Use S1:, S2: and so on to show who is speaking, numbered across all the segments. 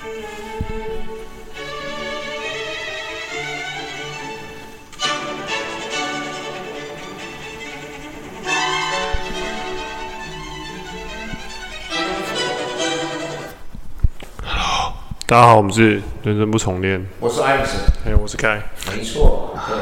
S1: 大家好，我们是人生不重练。
S2: 我是艾米斯，
S1: 哎，我是凯。
S2: 没错，对，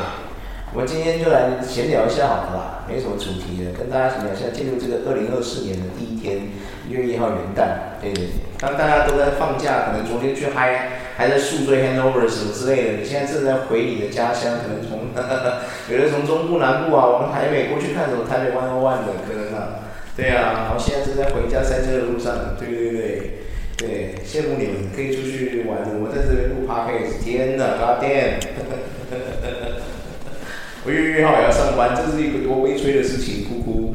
S2: 我们今天就来闲聊一下好了啦，没什么主题的，跟大家闲聊一下进入这个二零二四年的第一天，一月一号元旦，对对对。当大家都在放假，可能昨天去嗨，还在宿醉 hangover 什么之类的，你现在正在回你的家乡，可能从 有的从中部南部啊，往台北过去看什么台北 one on one 的，可能啊，对啊，然后现在正在回家塞车的路上，对对对。对，羡慕你们可以出去玩，我们在这边录 podcast，天哪，God damn！我月月号也要上班，这是一个多悲催的事情，哭哭。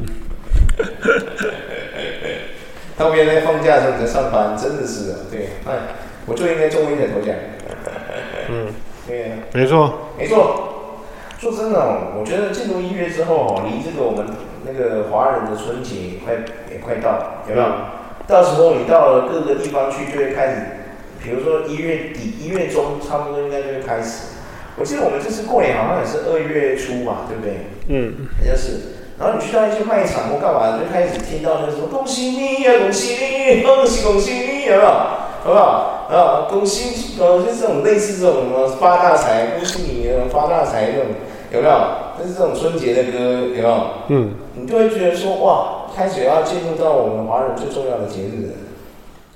S2: 他们原来放假的时候在上班，真的是的，对，哎，我就应该中一点头奖。
S1: 嗯，
S2: 对，
S1: 没错，
S2: 没错。说真的，我觉得进入一月之后，离这个我们那个华人的春节也快也快到，有没有？到时候你到了各个地方去，就会开始，比如说一月底、一月中，差不多应该就会开始。我记得我们这次过年好像也是二月初嘛，对不对？嗯，好像是。然后你去到一些卖场或干嘛，就开始听到那个什么“恭喜你呀，恭喜你，恭喜恭喜你”，有没有？好不好？啊，恭喜，呃，就是这种类似这种什么发大财，恭喜你发大财这种，有？没有？就是这种春节的歌，有？没有？嗯，你就会觉得说哇。开始要进入到我们华人最重要的节日了，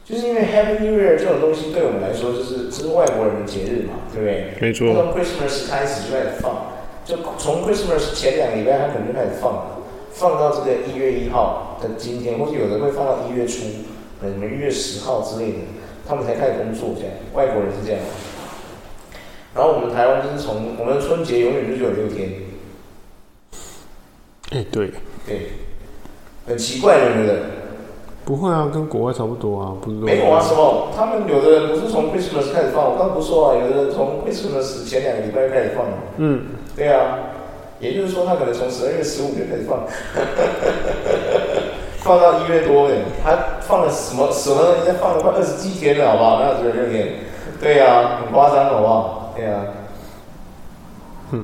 S2: 就是因为 Happy New Year 这种东西对我们来说就是这是外国人的节日嘛，对不对？
S1: 没错。
S2: 从 Christmas 开始就开始放，就从 Christmas 前两个礼拜他可能就开始放了，放到这个一月一号的今天，或者有的会放到一月初，可能一月十号之类的，他们才开始工作这样。外国人是这样。然后我们台湾就是从我们的春节永远就只有六天。
S1: 哎，对。
S2: 对。很奇怪的，对不对？
S1: 不会啊，跟国外差不多啊，不是？
S2: 没有啊，什么？他们有的人不是从 Christmas 开始放，我刚不说啊，有的人从 Christmas 前两个礼拜开始放。嗯，对啊，也就是说他可能从十二月十五就开始放，放到一月多，他放了什么什么？人家放了快二十七天了，好不好？那六天。对啊，很夸张，好不好？对啊，
S1: 嗯，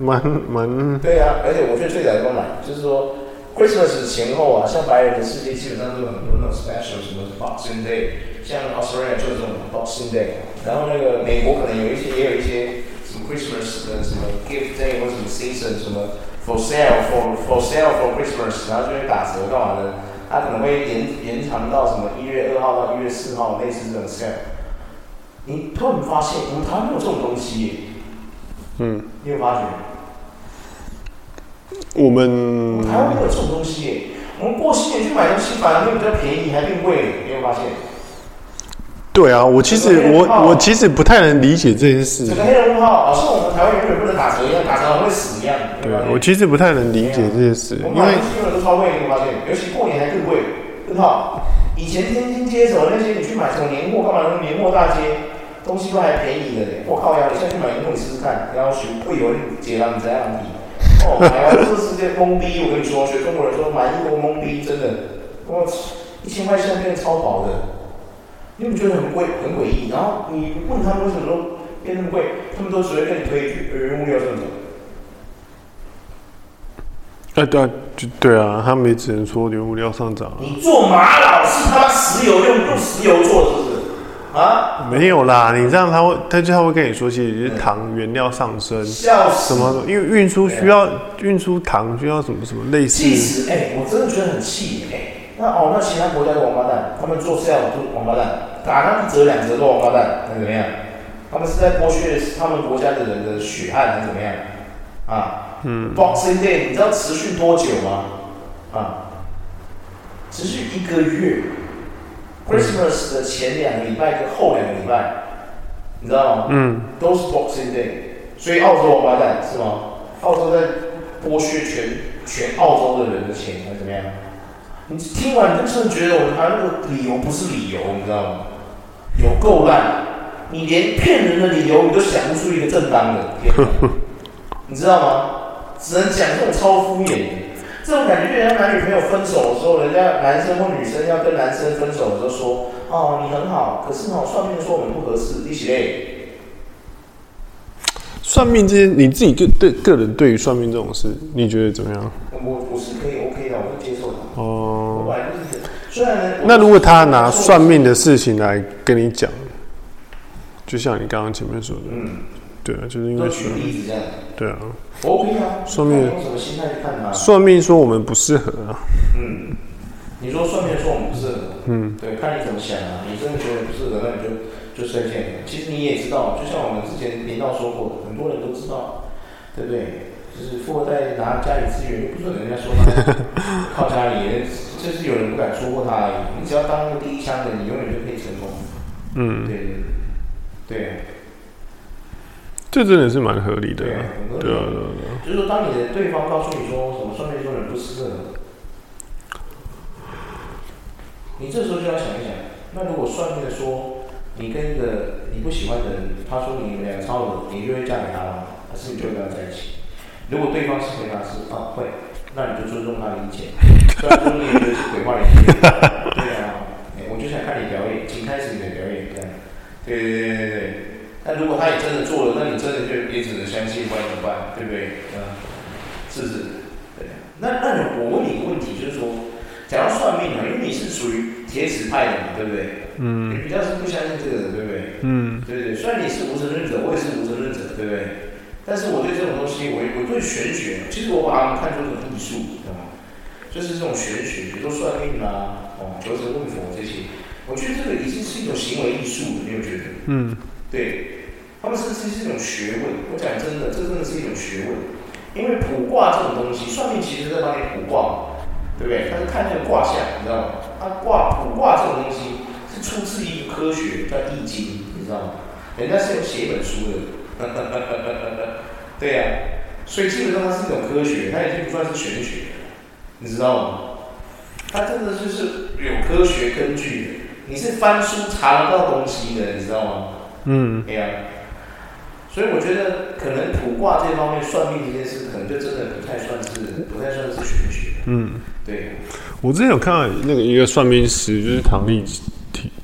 S1: 蛮蛮。
S2: 对啊，而且我觉得最早都买，就是说。Christmas 前后啊，像白人的世界基本上都有很多那种 special，什么 Boxing Day，像 Australia 就是这种 Boxing Day，然后那个美国可能有一些也有一些什么 Christmas 的什么 Gift Day 或者什么 Season 什么 For sale for for sale for Christmas，然后就会打折干嘛的，它可能会延延长到什么一月二号到一月四号，类似这种 sale。你突然发现，我们台湾没有这种东西，嗯，你有发觉？
S1: 我们
S2: 台湾没有这种东西耶，我们过新年去买东西反而会比较便宜，还更贵，你有发现？
S1: 对啊，我其实我我其实不太能理解这件事。
S2: 整个黑人问号，好像我们台湾永远不能打折一样，打折会死一样。
S1: 对，我其实不太能理解这件事，因为
S2: 基本都超贵，你有发现？尤其过年还更贵，问号。以前天津街什么那些，你去买什么年货干嘛？那年货大街东西都还便宜的嘞。我靠呀，你现在去买年货，你试试看，然后学会有解囊这样比。这世界懵逼，我跟你说，学中国人说满英国懵逼，真的，我一千块现在变超薄的，你不觉得很贵很诡异？然后你问他们为什么都变那么贵，他们都只会跟你推一句，原物料上涨。
S1: 哎，对啊，就对啊，他们也只能说原物料上涨。
S2: 你做玛瑙是他石油用用石油做的。啊，
S1: 没有啦，你这样他会，他就他会跟你说，其实就是糖原料上升，什么，因为运输需要运输糖，需要什么什么类似。
S2: 其实，哎，我真的觉得很气，哎，那哦，那其他国家的王八蛋，他们做这样都王八蛋，打他一折两折都王八蛋，那怎么样？他们是在剥削他们国家的人的血汗，还是怎么样？啊，嗯，Boxing Day，你知道持续多久吗？啊，持续一个月。Christmas 的前两个礼拜跟后两个礼拜，你知道吗？嗯，都是 Boxing Day，所以澳洲王八蛋是吗？澳洲在剥削全全澳洲的人的钱，还是怎么样？你听完你就真的觉得我们台湾那个理由不是理由，你知道吗？有够烂，你连骗人的理由你都想不出一个正当的，你知道吗？只能讲这种超敷衍的。这种感觉，就像男女朋友分手的时候，人家男生或女生要跟男生分手的时候说：“哦，你很好，可是哦，算命说我们不合适，一起累。”
S1: 算命这些，你自己个对个人对于算命这种事，你觉得怎么样？
S2: 我我是可以 OK 的，我会接受的。
S1: 哦。
S2: 我本来就是，虽然
S1: 那如果他拿算命的事情来跟你讲，就像你刚刚前面说的，嗯，对啊，就是因为
S2: 举例子这样，
S1: 对啊。
S2: OK 啊，
S1: 算命
S2: 用什么心态去看他？
S1: 算命说我们不适合啊。
S2: 嗯，你说算命说我们不适合，嗯，对，看你怎么想啊。你真的觉得不适合，那你就就再见。其实你也知道，就像我们之前频道说过的，很多人都知道，对不对？就是富二代拿家里资源，又不准人家说他 靠家里，就是有人不敢说过他而已。你只要当那个第一枪的，你永远就可以成功。嗯，对对对。对
S1: 这真的是蛮合理的，对啊，对啊，
S2: 就是说，当你的对方告诉你说什么算命说人不适合，你这时候就要想一想，那如果算命的说你跟一个你不喜欢的人，他说你们两个超合，你就会嫁给他吗？还是你就跟他在一起？如果对方是回答是啊会，那你就尊重他的意见，虽然说你也觉得是鬼话连篇，对啊，我就想看你表演，请开始你的表演，这样，对对对对对。那如果他也真的做了，那你真的就也只能相信，不然怎么办？对不对？嗯，是不是？对。那那我问你一个问题，就是说，假如算命啊，因为你是属于铁齿派的嘛，对不对？嗯。你比较是不相信这个的，对不对？嗯。对对，虽然你是无神论者，我也是无神论者，对不对？但是我对这种东西，我我对玄学，其实我把它们看作一种艺术，知道吗？就是这种玄学，比如说算命啊，哦，求神问佛这些，我觉得这个已经是一种行为艺术了，你有觉得？嗯。对，他们甚至是一种学问。我讲真的，这真的是一种学问。因为卜卦这种东西，算命其实在帮你卜卦，对不对？他是看那个卦象，你知道吗？他卦卜卦这种东西是出自于科学，叫《易经》，你知道吗？人家是有写一本书的，对呀、啊。所以基本上它是一种科学，它已经不算是玄学，你知道吗？它真的就是有科学根据的。你是翻书查得到东西的，你知道吗？嗯，对呀、啊，所以我觉得可能卜卦这方面算命这件事，可能就真的不太算是，不太算是玄学。嗯，对。
S1: 我之前有看到那个一个算命师，就是唐立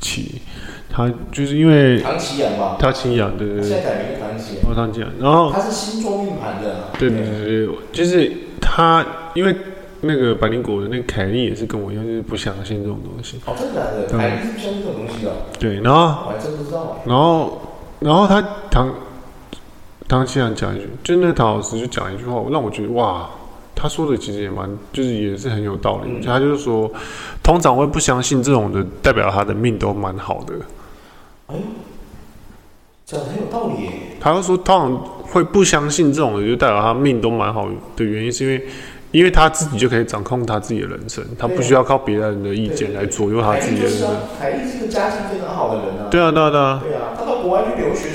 S1: 奇，他就是因为
S2: 唐奇阳吧，
S1: 唐綺阳对对对，
S2: 现在改名唐奇阳。
S1: 哦，唐奇阳，然后
S2: 他是星座命盘的。
S1: 对对对对，就是他因为那个百灵果的那个凯莉也是跟我一样，就是不相信这种东西。
S2: 哦，真的假的？凯莉是不相信这种东西的。
S1: 对，然后
S2: 我还真不知道。
S1: 然后，然后他唐唐綺阳讲一句，就那个唐老师就讲一句话，让我觉得哇，他说的其实也蛮，就是也是很有道理。嗯、他就是说，通常会不相信这种的，代表他的命都蛮好的。
S2: 哎，讲的很有道理耶。
S1: 他就说，通常会不相信这种的，就代表他命都蛮好的原因，是因为。因为他自己就可以掌控他自己的人生，他不需要靠别人的意见来左右他自己的人生。
S2: 凯丽是个家境非常好的人啊。
S1: 对啊，对啊，对啊。
S2: 对啊，他到国外去留学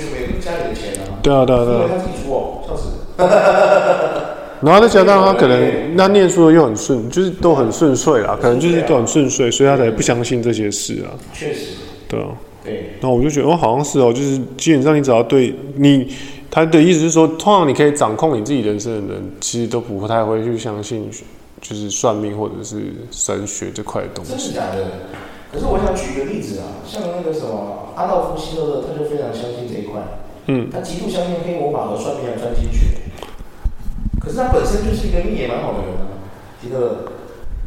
S2: 对啊，
S1: 对啊，对啊。
S2: 他自己出哦，笑死。
S1: 然后再加上他可能那念书的又很顺，就是都很顺遂啦，可能就是都很顺遂，所以他才不相信这些事啊。
S2: 确实。
S1: 对啊。
S2: 对。
S1: 然后我就觉得哦，好像是哦，就是基本上你只要对你。他的意思是说，通常你可以掌控你自己人生的人，其实都不太会去相信，就是算命或者是神学这块的东西。
S2: 真是假的？可是我想举一个例子啊，像那个什么阿道夫希特勒，他就非常相信这一块。嗯。他极度相信黑魔法和算命来赚钱。可是他本身就是一个命也蛮好的人啊，希特勒。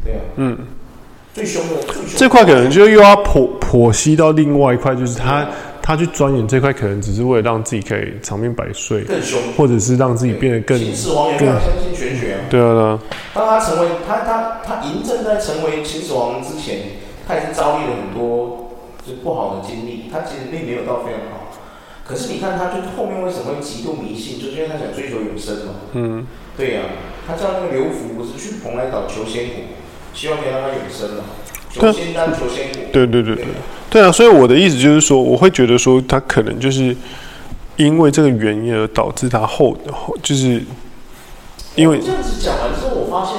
S2: 对啊。嗯。最凶的。最凶的。这块可能就又要剖剖析到另外一块，就是他。
S1: 他去钻研这块，可能只是为了让自己可以长命百岁，
S2: 更凶，
S1: 或者是让自己变得更。
S2: 秦始皇也非常相信玄学啊。
S1: 对啊，对啊。
S2: 当他成为他他他嬴政在成为秦始皇之前，他也是遭遇了很多就不好的经历，他其实并没有到非常好。可是你看，他就后面为什么会极度迷信，就是因为他想追求永生嘛。嗯。对呀、啊，他叫那个刘福，不是去蓬莱岛求仙果，希望可以让他永生嘛。求仙丹，求仙果。
S1: 对对对对。对啊，所以我的意思就是说，我会觉得说，他可能就是因为这个原因而导致他后后就是因为
S2: 这样子讲完之后，我发现，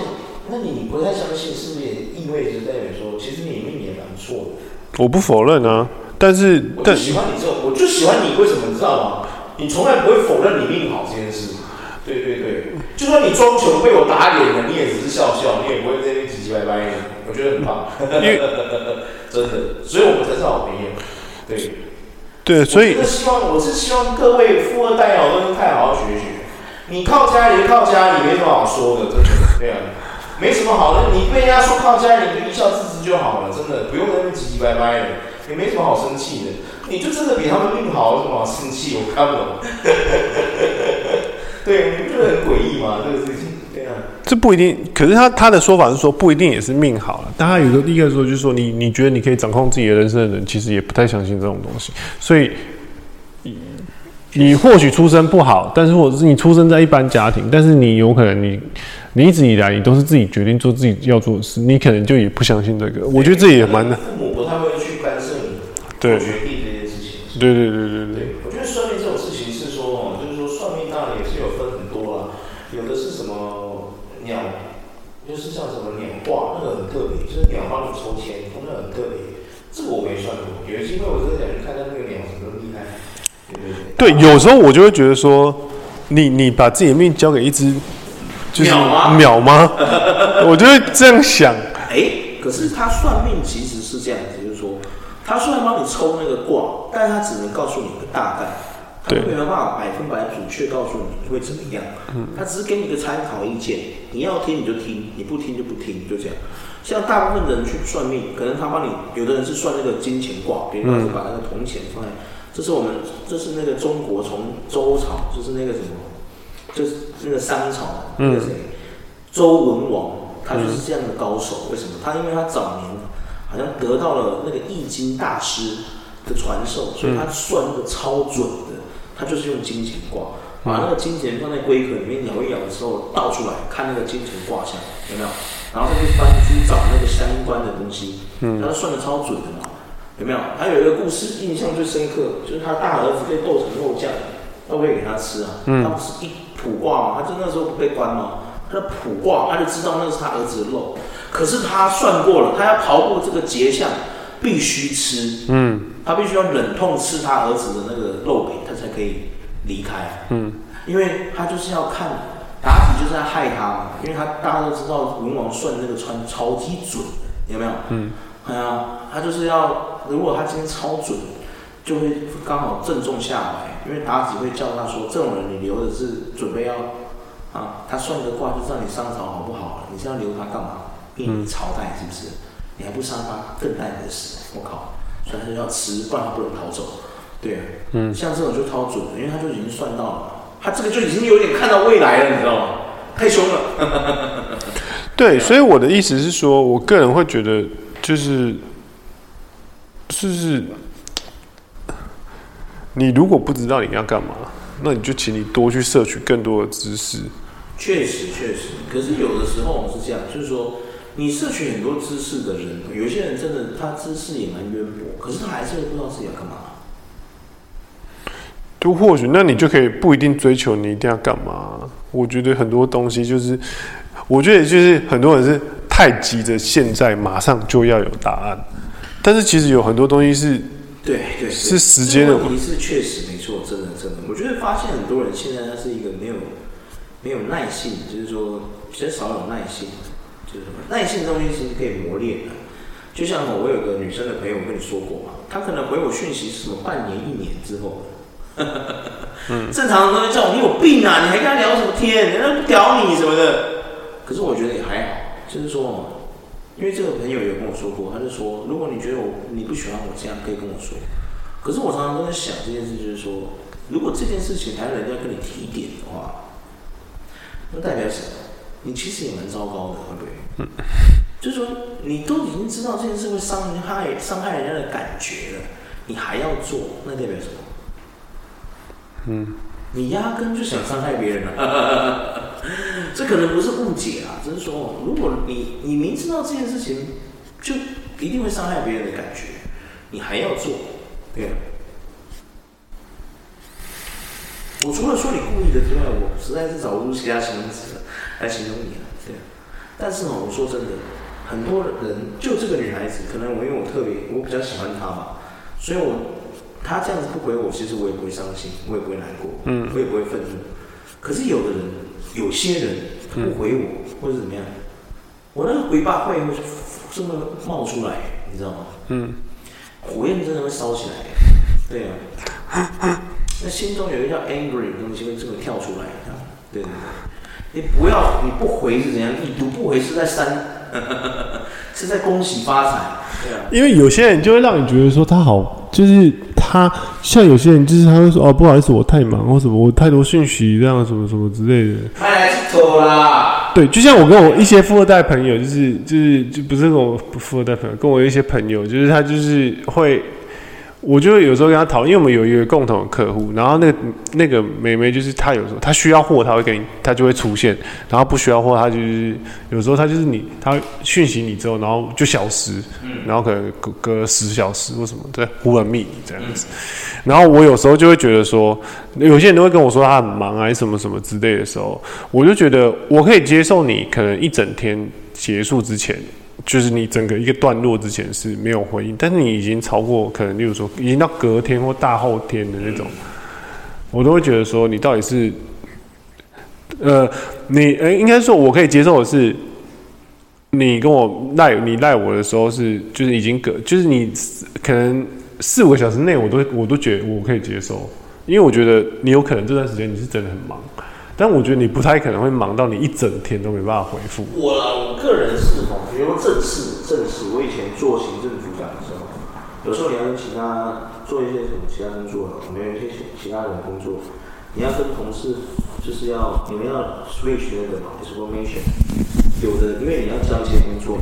S2: 那你不太相信，是不是也意味着代表说，其实你命也蛮错的？
S1: 我不否认啊，但是
S2: 我就喜欢你这种，我就喜欢你，为什么你知道吗？你从来不会否认你命好这件事。对对对。就算你装穷被我打脸了，你也只是笑笑，你也不会在那边唧唧歪歪的。我觉得很棒，真的，所以我们才是好朋友。对，
S1: 对，所以
S2: 我希望我是希望各位富二代哦，都是太好好学学。你靠家里靠家里，没什么好说的，真的，对啊，没什么好的。你被人家说靠家里，你就一笑置之就好了，真的，不用在那边唧唧歪歪的，也没什么好生气的。你就真的比他们命好，有什么好生气？我看不懂。对，你不觉得很诡异吗？这个事情，对啊。
S1: 这不一定，可是他他的说法是说不一定也是命好了。但他有个第一个说就是说你你觉得你可以掌控自己的人生的人，其实也不太相信这种东西。所以，你或许出身不好，但是或者是你出生在一般家庭，但是你有可能你你一直以来你都是自己决定做自己要做的事，你可能就也不相信这个。我觉得这也蛮难。
S2: 父母不太会去
S1: 对
S2: 决定这件事情。
S1: 对对对对对。
S2: 对，我觉得算命这种事情是说哦，就是说算命当然也是有分很多啊，有的是什么鸟，就是像什么鸟卦，那个很特别，就是鸟帮你抽签，那个很特别。这个我没算过，有机会我真的想去看看那个鸟什么厉害。对对对。
S1: 对，有时候我就会觉得说，你你把自己的命交给一只，就是鸟吗？我就会这样想。
S2: 哎，可是他算命其实是这样子。他虽然帮你抽那个卦，但是他只能告诉你一个大概，他没有办法百分百准确告诉你会怎么样。嗯，他只是给你一个参考意见，你要听你就听，你不听就不听，就这样。像大部分人去算命，可能他帮你，有的人是算那个金钱卦，比如说把那个铜钱放在，这是我们，这是那个中国从周朝，就是那个什么，就是那个商朝那个谁，周文王，他就是这样的高手。为什么？他因为他早年。好像得到了那个易经大师的传授，所以他算那个超准的。他就是用金钱卦，把那个金钱放在龟壳里面摇一摇的时候倒出来，看那个金钱卦象有没有？然后再去翻书找那个相关的东西，嗯，他算的超准的嘛，有没有？还有一个故事印象最深刻，就是他大儿子被剁成肉酱，要不要给他吃啊？嗯，他不是一卜卦嘛，他就那时候不被关嘛，他的卜卦他就知道那是他儿子的肉。可是他算过了，他要逃过这个劫相，必须吃。嗯，他必须要忍痛吃他儿子的那个肉饼，他才可以离开。嗯，因为他就是要看妲己就是在害他嘛，因为他大家都知道文王算那个穿超级准，有没有？嗯，哎呀，他就是要如果他今天超准，就会刚好正中下怀，因为妲己会叫他说，这种人你留的是准备要啊，他算个卦就知道你上朝好不好了，你是要留他干嘛？嗯，朝代是不是？你还不杀他，更待何时？我靠！所以他就要吃，不然他不能逃走。对啊，嗯，像这种就超准的，因为他就已经算到了，他这个就已经有点看到未来了，你知道吗？太凶了。
S1: 对，所以我的意思是说，我个人会觉得，就是，就是，你如果不知道你要干嘛，那你就请你多去摄取更多的知识。
S2: 确实，确实，可是有的时候我们是这样，就是说。你摄取很多知识的人，有些人真的他知识也蛮渊博，可是他还是会不知道自己要干嘛。
S1: 就或许，那你就可以不一定追求你一定要干嘛。我觉得很多东西就是，我觉得就是很多人是太急着现在马上就要有答案，但是其实有很多东西是，对对，是时间的问题。
S2: 是确实没错，真的真的。我觉得发现很多人现在他是一个没有没有耐性，就是说比较少有耐性。就是什么耐性这东西其实可以磨练的，就像我有个女生的朋友，我跟你说过嘛，她可能回我讯息是什么半年一年之后，嗯，正常的都会叫我，你有病啊，你还跟他聊什么天？人家不屌你什么的。可是我觉得也还好，就是说，因为这个朋友有跟我说过，他就说，如果你觉得我你不喜欢我这样，可以跟我说。可是我常常都在想这件事，就是说，如果这件事情还有人家跟你提点的话，那代表什么？你其实也蛮糟糕的，会不会？嗯，就是说，你都已经知道这件事会伤害伤害人家的感觉了，你还要做，那代表什么？嗯，你压根就想伤害别人了。这可能不是误解啊，只是说，如果你你明知道这件事情就一定会伤害别人的感觉，你还要做，对啊。我除了说你故意的之外，我实在是找不出其他形容词来形容你了，对。但是呢，我说真的，很多人就这个女孩子，可能我因为我特别，我比较喜欢她吧，所以我她这样子不回我，其实我也不会伤心，我也不会难过，嗯，我也不会愤怒。可是有的人有些人他不回我，或者怎么样，我那个回爸会会这么冒出来，你知道吗？嗯，火焰真的会烧起来，对啊，那心中有一个叫 angry 的东西会这么跳出来，对对对，你不要你不回是怎样？你读不回是在删，是在恭喜发财，对啊，
S1: 因为有些人就会让你觉得说他好，就是。他像有些人，就是他会说哦，不好意思，我太忙，或什么，我太多讯息，这样什么什么之类的。
S2: 太错啦。
S1: 对，就像我跟我一些富二代朋友，就是就是就不是跟我富二代朋友，跟我一些朋友，就是他就是会。我就有时候跟他讨论，因为我们有一个共同的客户，然后那个那个妹妹就是她有时候她需要货，她会给你，她就会出现，然后不需要货，她就是有时候她就是你，她讯息你之后，然后就消失，然后可能隔隔十小时或什么，对，忽然密你这样子。然后我有时候就会觉得说，有些人都会跟我说他很忙啊，什么什么之类的时候，我就觉得我可以接受你可能一整天结束之前。就是你整个一个段落之前是没有回应，但是你已经超过可能，例如说已经到隔天或大后天的那种，我都会觉得说你到底是，呃，你呃，应该说我可以接受的是，你跟我赖你赖我的时候是就是已经隔，就是你可能四五个小时内我都我都觉得我可以接受，因为我觉得你有可能这段时间你是真的很忙。但我觉得你不太可能会忙到你一整天都没办法回复。
S2: 我我个人是哦，比如正式正式，我以前做行政组长的时候，有时候你要跟其他做一些什么其他工作，我们有一些其他人工作，你要跟同事就是要你们要 switch 那个嘛，information。有的因为你要交接工作，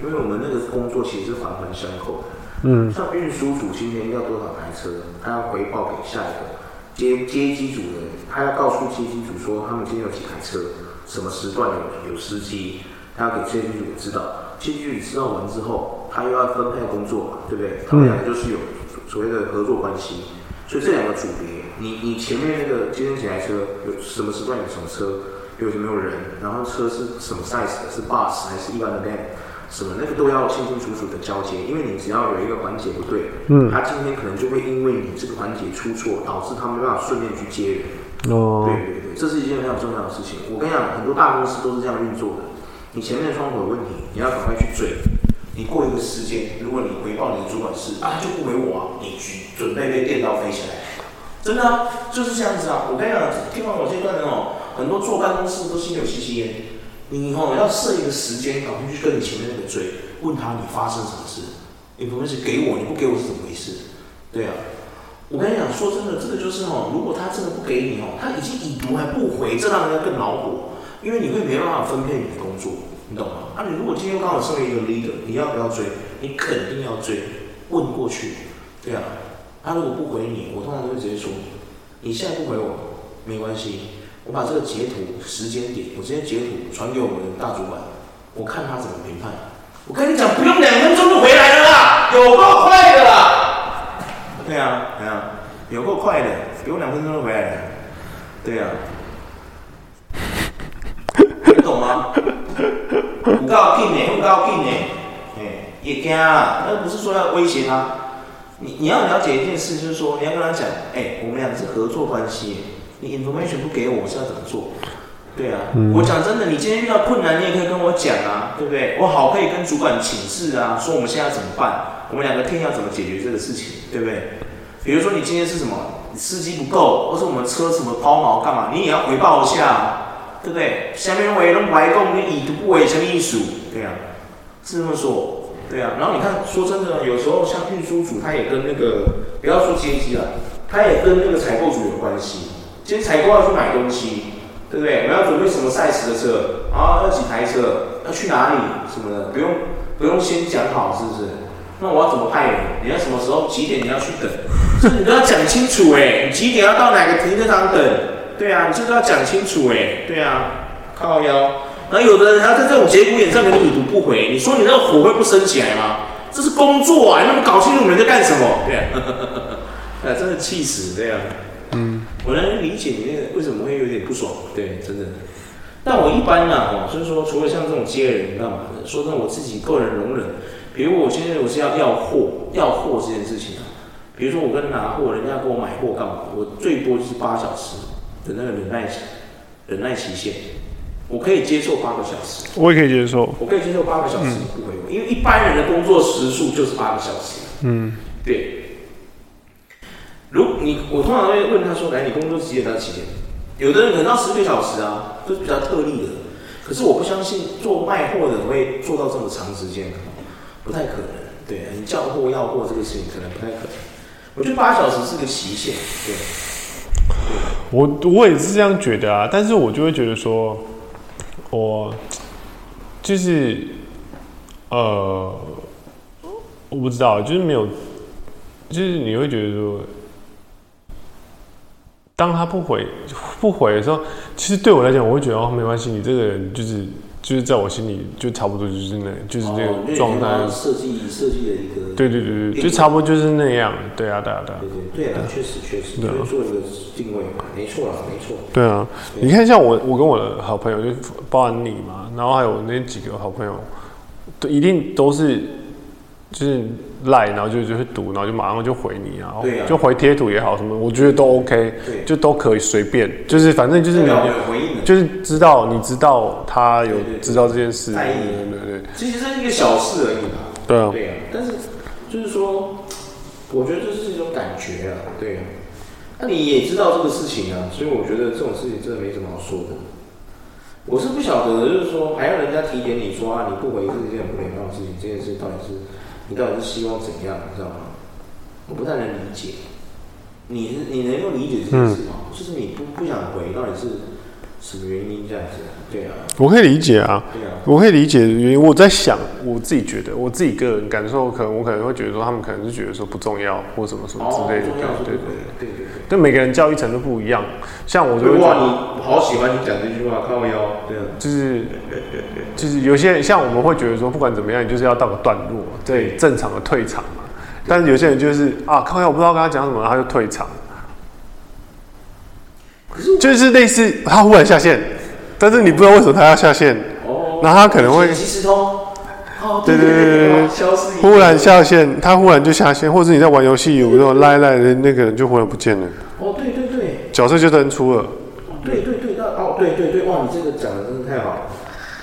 S2: 因为我们那个工作其实是环环相扣的。嗯。像运输组今天要多少台车，他要回报给下一个。接接机组人，他要告诉接机组说他们今天有几台车，什么时段有有司机，他要给接机组知道。接机组知道完之后，他又要分配工作嘛，对不对？他们两个就是有所谓的合作关系。所以这两个组别，你你前面那个今天几台车，有什么时段有什么车，有没有人，然后车是什么 size 的，是 bus 还是一般的 van？什么那个都要清清楚楚的交接，因为你只要有一个环节不对，嗯，他今天可能就会因为你这个环节出错，导致他没办法顺便去接人。哦，对对对，这是一件非常重要的事情。我跟你讲，很多大公司都是这样运作的。你前面的窗口有问题，你要赶快去追。你过一个时间，如果你回报你的主管是啊，就不回我啊，你去准备被电到飞起来。真的啊，就是这样子啊。我跟你讲，听完我这段的哦，很多坐办公室都心有戚戚焉。你以后要设一个时间，赶快去跟你前面那个追，问他你发生什么事，你不会是给我，你不给我是怎么回事？对啊，我跟你讲，说真的，这个就是哦，如果他真的不给你哦，他已经已读还不回，这让人家更恼火，因为你会没办法分配你的工作，你懂吗？啊，你如果今天刚好身为一个 leader，你要不要追？你肯定要追，问过去，对啊，他如果不回你，我通常都会直接说，你现在不回我，没关系。我把这个截图时间点，我直接截图传给我们的大主管，我看他怎么评判。我跟你讲，不用两分钟就回来了啦，有够快的啦。对啊，对啊，有够快的，不用两分钟就回来了。对啊，你懂吗？不高兴呢，不高兴呢，哎，也惊啊。那不是说要威胁他，你你要了解一件事，就是说你要跟他讲，哎，我们俩是合作关系。你 information 不给我，我是要怎么做？对啊，嗯、我讲真的，你今天遇到困难，你也可以跟我讲啊，对不对？我好可以跟主管请示啊，说我们现在怎么办？我们两个 team 要怎么解决这个事情，对不对？比如说你今天是什么，司机不够，或是我们车什么抛锚干嘛，你也要回报一下，对不对？下面为人怀供，你已读不为什么意思？对啊，是这么说，对啊。然后你看，说真的，有时候像运输组，他也跟那个不要说接机了，他也跟那个采购组有关系。今天采购要去买东西，对不对？我要准备什么 size 的车啊？要几台车？要去哪里？什么的？不用，不用先讲好，是不是？那我要怎么派人？你要什么时候几点你要去等？这你都要讲清楚哎！你几点要到哪个停车场等？对啊，你这个要讲清楚哎！对啊，靠腰。那有的人他在这种节骨眼上面你已读不回，你说你那个火会不升起来吗？这是工作啊！你那么搞清楚你们在干什么？对啊，哎，真的气死这样。嗯，我能理解你那个为什么会有点不爽，对，真的。但我一般呢，哦，就是说，除了像这种接人干嘛的，说真的，我自己个人容忍。比如我现在我是要要货，要货这件事情啊，比如说我跟拿货，人家给我买货干嘛，我最多就是八小时的那个忍耐期。忍耐期限，我可以接受八个小时，
S1: 我也可以接受，
S2: 我可以接受八个小时不回我，因为一般人的工作时数就是八个小时。
S1: 嗯，
S2: 对。如你我通常会问他说：“来，你工作几点到几点？”有的人可能到十个小时啊，都是比较特例的。可是我不相信做卖货的会做到这么长时间，不太可能。对，你叫货要货这个事情可能不太可能。我觉得八小时是个极限。对，
S1: 我我也是这样觉得啊，但是我就会觉得说，我就是呃，我不知道，就是没有，就是你会觉得说。当他不回不回的时候，其实对我来讲，我会觉得哦，没关系，你这个人就是就是在我心里就差不多就是那，就是那个状态。
S2: 设计设计的一个。
S1: 对对对对，就差不多就是那样。对啊对啊对啊。
S2: 对对对啊，确实确实。对，做一个定位嘛，没错啦，没错。
S1: 对啊，你看像我，我跟我的好朋友，就包含你嘛，然后还有那几个好朋友，都一定都是就是。赖，然后就就会读，然后就马上就回你，然后就回贴图也好什么，我觉得都 OK，就都可以随便，就是反正就是你就是知道你知道他有知道这件事，对对对，
S2: 其实这是一个小事而已嘛，
S1: 对啊，
S2: 对啊，但是就是说，我觉得这是一种感觉啊，对啊，那你也知道这个事情啊，所以我觉得这种事情真的没什么好说的。我是不晓得，就是说还要人家提点你说啊，你不回是一件很不礼貌的事情，这件事到底是。你到底是希望怎样，你知道吗？我不太能理解。你你能够理解这件事吗？嗯、就是你不不想回，到底是什么原因这样子？对啊，
S1: 我可以理解啊。对啊，我可以理解因。我在想，我自己觉得，我自己个人感受，可能我可能会觉得说，他们可能是觉得说不重要，或什么什么之类的。对对对对对。但每个人教育程度不一样，像我就
S2: 哇，你好喜欢你讲这句话，靠腰。对啊，
S1: 就是就是有些人像我们会觉得说，不管怎么样，你就是要到个段落，对，正常的退场嘛。但是有些人就是啊，靠腰，我不知道跟他讲什么，他就退场。就是类似他忽然下线，但是你不知道为什么他要下线，哦，然后他可能会即时通，哦，对对对对对，忽然下线，他忽然就下线，或者你在玩游戏，有那种赖赖的那个人就忽然不见了，
S2: 哦，对对对，
S1: 角色就登出了，
S2: 对对对，哦，对对对，哇，你这个讲的真的太好了，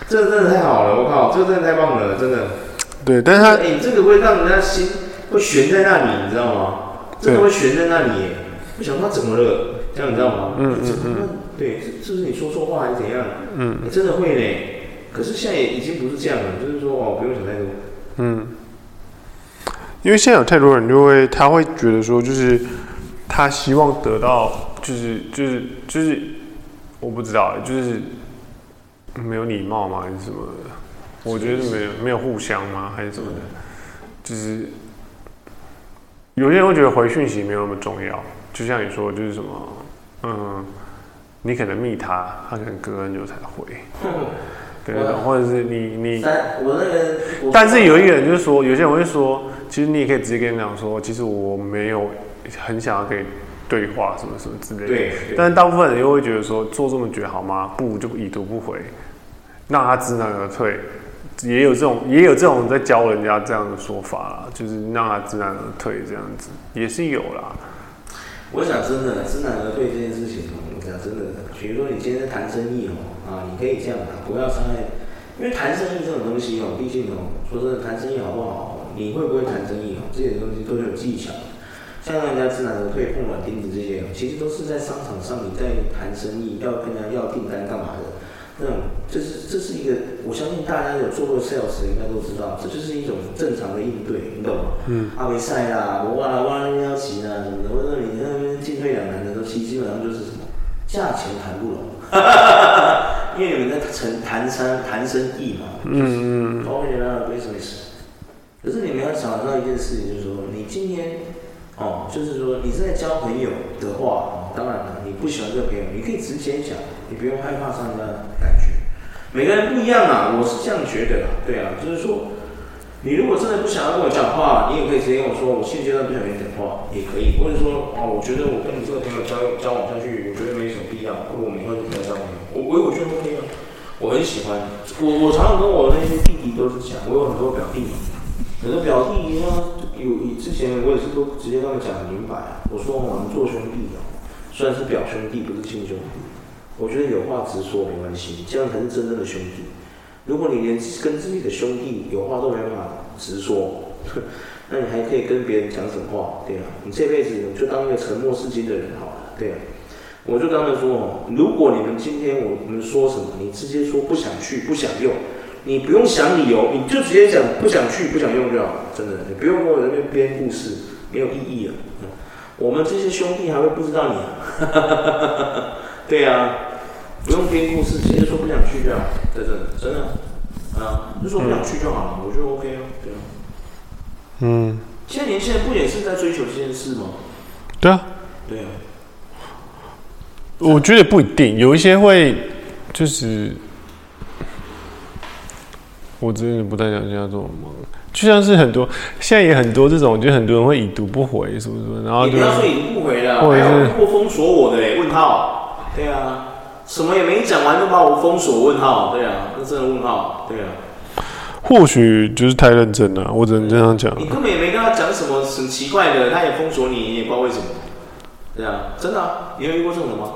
S2: 这个真的太好了，我靠，这个真的太棒了，真的，
S1: 对，但是他，
S2: 哎，这个会让人家心会悬在那里，你知道吗？这个会悬在那里，不想他怎么了？这样你知道吗？嗯嗯嗯。对，是不是你说错话还是怎样？嗯。你真的会呢？可是现在也已经不是这样了，就是说哦，不用想太多。
S1: 嗯。因为现在有太多人就会，他会觉得说，就是他希望得到，就是就是就是，我不知道，就是没有礼貌吗？还是什么的？我觉得没有没有互相吗？还是什么的？就是有些人会觉得回讯息没有那么重要，就像你说，就是什么。嗯，你可能密他，他可能隔很久才回，对，或者是你你，我那个，但是有一个人就是说，有些人会说，其实你也可以直接跟你讲说，其实我没有很想要跟你对话什么什么之类的，对，但是大部分人又会觉得说，做这么绝好吗？不就已读不回，让他知难而退，也有这种也有这种在教人家这样的说法啦，就是让他知难而退这样子，也是有啦。
S2: 我想真的知难而退这件事情哦，我讲真的，比如说你今天在谈生意哦，啊，你可以这样谈，不要伤害，因为谈生意这种东西哦，毕竟哦，说真的，谈生意好不好，你会不会谈生意哦，这些东西都是有技巧。像人家知难而退、碰软钉子这些，其实都是在商场上你在谈生意，要跟人家要订单干嘛的。那种，这是这是一个，我相信大家有做过 sales 应该都知道，这就是一种正常的应对，你懂吗？嗯。阿维赛啦，我哇啦哇啦那边要骑啦什么的，或者你那边进退两难的都骑，基本上就是什么价钱谈不拢，哈哈哈哈，因为你们在谈谈生谈生意嘛。嗯嗯。哦，原来没什么事。可是你们要想到一件事情，就是说你今天哦，就是说你是在交朋友的话，哦，当然了，你不喜欢这个朋友，你可以直接讲。你不用害怕伤人家的感觉，每个人不一样啊，我是这样觉得啊，对啊，就是说，你如果真的不想要跟我讲话，你也可以直接跟我说，我现阶段不想跟你讲话，也可以，或者说，哦，我觉得我跟你这个朋友交交往下去，我觉得没什么必要，或者我们以后就不要交往，我我我觉得 OK 啊，我很喜欢，我我常常跟我那些弟弟都是讲，我有很多表弟，可是表弟他有之前我也是都直接跟他们讲很明白啊，我说我们做兄弟的，虽然是表兄弟，不是亲兄弟。我觉得有话直说没关系，这样才是真正的兄弟。如果你连跟自己的兄弟有话都没办法直说，那你还可以跟别人讲什么话？对啊，你这辈子你就当一个沉默是金的人好了。对啊，我就跟他们说哦，如果你们今天我们说什么，你直接说不想去、不想用，你不用想理由，你就直接讲不想去、不想用就好了。真的，你不用跟我在那边编故事，没有意义啊。我们这些兄弟还会不知道你啊？对啊，不用编故事，直接说不想去就好。真的，真的，啊，就说不想去就好了，我觉得 OK 啊，对啊。
S1: 嗯，
S2: 现在年轻人不也是在追求这件事吗？
S1: 对啊，
S2: 对啊。
S1: 我觉得不一定，有一些会就是，我真的不太想像这种忙，就像是很多现在也很多这种，就很多人会已读不回，是不是？然后就
S2: 你不要说已读不回了，
S1: 或者是
S2: 还有过封锁我的嘞？问号？对啊，什么也没讲完就把我封锁？问号？对啊，那真的问号？对啊。
S1: 或许就是太认真了，我只能这样讲。
S2: 你根本也没跟他讲什么很奇怪的，他也封锁你，你也不知道为什么。对啊，真的啊，你有遇过这种的吗？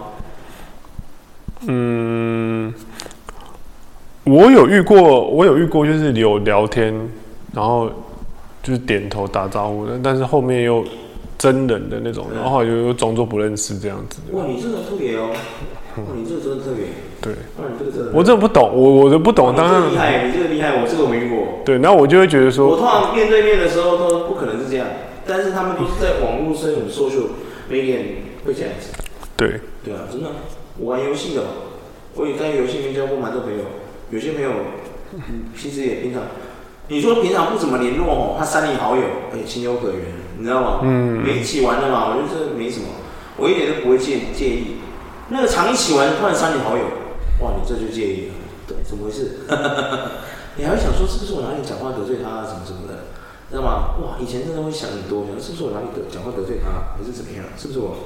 S1: 嗯，我有遇过，我有遇过，就是有聊天，然后就是点头打招呼的，但是后面又真人的那种，然后又又装作不认识这样子。
S2: 哇，你这个特别哦，哇，你这个真的特别。
S1: 对，
S2: 哇，你这个真的。
S1: 我真的不懂，我我都不懂。当然
S2: 厉害，你这个厉害，我这个没遇过。
S1: 对，然后我就会觉得说，
S2: 我通常面对面的时候都不可能是这样，但是他们都是在网络上有 social media 会这样子。
S1: 对。
S2: 对啊，真的。我玩游戏的，我也在游戏里面交过蛮多朋友。有些朋友，嗯，其实也平常，你说平常不怎么联络哦，他删你好友，哎，情有可原，你知道吗？嗯。没一起玩的嘛，我觉得这没什么，我一点都不会介介意。那个常一起玩，突然删你好友，哇，你这就介意了，对，怎么回事？你还会想说是不是我哪里讲话得罪他啊，什么什么的，知道吗？哇，以前真的会想很多，想是不是我哪里得讲话得罪他，还是怎么样？是不是我？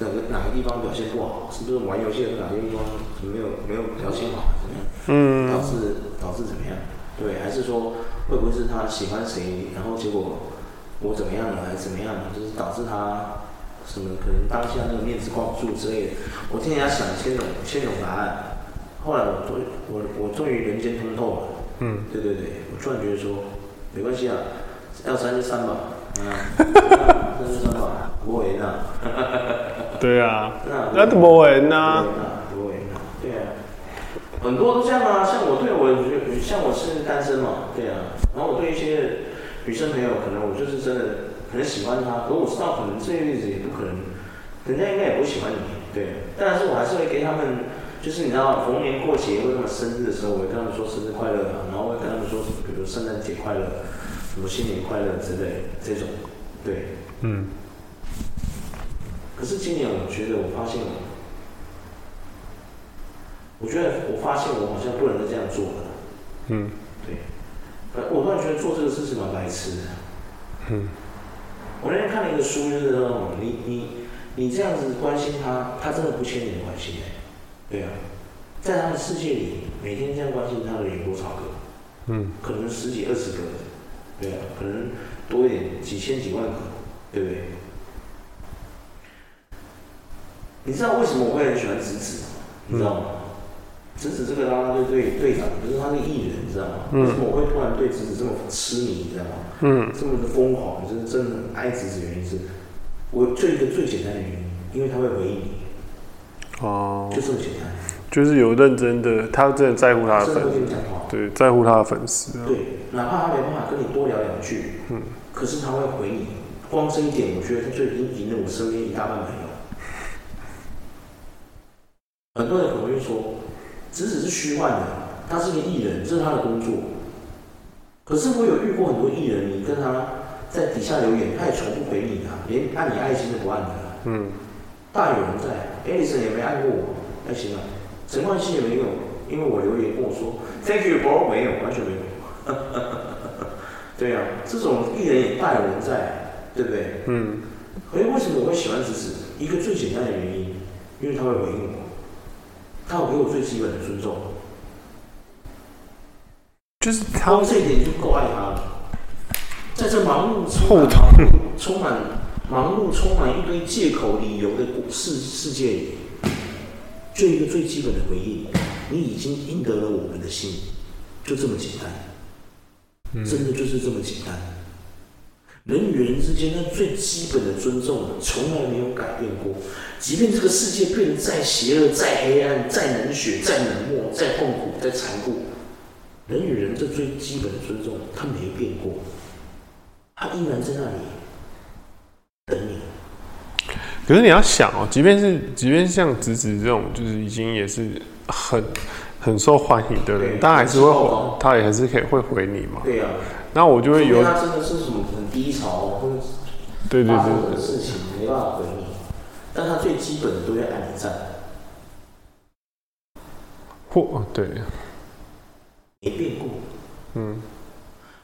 S2: 哪个哪个地方表现不好？是不是玩游戏的哪个地方没有没有表现好？怎么样？嗯，导致导致怎么样？对，还是说会不会是他喜欢谁，然后结果我怎么样了，还是怎么样？就是导致他什么可能当下那个面子挂不住之类的。我听人家想千种千种答案，后来我终我我终于人间通透了。嗯，对对对，我突然觉得说没关系啊，要删就删吧，嗯，删就删吧，不会的。
S1: 对啊，那都不会呢，
S2: 不会呢，对啊，很多都这样啊。像我对我，像我是单身嘛，对啊。然后我对一些女生朋友，可能我就是真的很喜欢她，可我知道可能这一辈子也不可能，人家应该也不喜欢你，对。但是我还是会给他们，就是你知道，逢年过节或者他们生日的时候，我会跟他们说生日快乐啊，然后会跟他们说比如圣诞节快乐，什么新年快乐之类这种，对，嗯。可是今年，我觉得我发现了，我觉得我发现我好像不能再这样做了。嗯，对。我突然觉得做这个事是蛮白痴的。嗯。我那天看了一个书，就是说，你你你这样子关心他，他真的不牵你的关心哎。对啊，在他的世界里，每天这样关心他的人有多少个？嗯。可能十几二十个，对啊，可能多一点，几千几万个，对不对？你知道为什么我会很喜欢直子吗？你知道吗？直子这个啦啦队队队长，就是他是艺人，你知道吗？为什么我会突然对直子这么痴迷？你知道吗？嗯，这么的疯狂，就是真的很爱直子。原因是，我最一个最简单的原因，因为他会回应你。哦，就这么简单。
S1: 就是有认真的，他真的在乎他的粉丝，对，在乎他的粉丝。
S2: 对，哪怕他没办法跟你多聊两句，嗯，可是他会回你。光这一点，我觉得他就已经赢了我身边一大半朋友。很多人可能会说，直子是虚幻的，他是个艺人，这是他的工作。可是我有遇过很多艺人，你跟他在底下留言，他也从不回你的，连按你爱心都不按的。嗯。大有人在，Edison 也没按过我，爱心啊。陈冠希也没有，因为我留言跟我说，Thank you bro，没有，完全没有。对啊，这种艺人也大有人在，对不对？嗯。哎，为什么我会喜欢直子？一个最简单的原因，因为他会回应我。他有给我最基本的尊重，
S1: 就是他
S2: 光这一点就够爱他了。在这忙碌、充满充满忙碌、充满一堆借口、理由的世世界里，就一个最基本的回应，你已经赢得了我们的心，就这么简单，真的就是这么简单。人与人之间那最基本的尊重，从来没有改变过。即便这个世界变得再邪恶、再黑暗、再冷血、再冷漠、再痛苦、再残酷，人与人这最基本的尊重，它没变过，它依然在那里等你。
S1: 可是你要想哦，即便是即便像子子这种，就是已经也是很很受欢迎的人，他还是会回，他也还是可以会回你嘛。
S2: 对呀。
S1: 那我就会有。
S2: 他真的是什么很低潮，或者
S1: 对对对
S2: 的事情没办法回你，但他最基本的都要按你赞。
S1: 或对。
S2: 没变过。
S1: 嗯。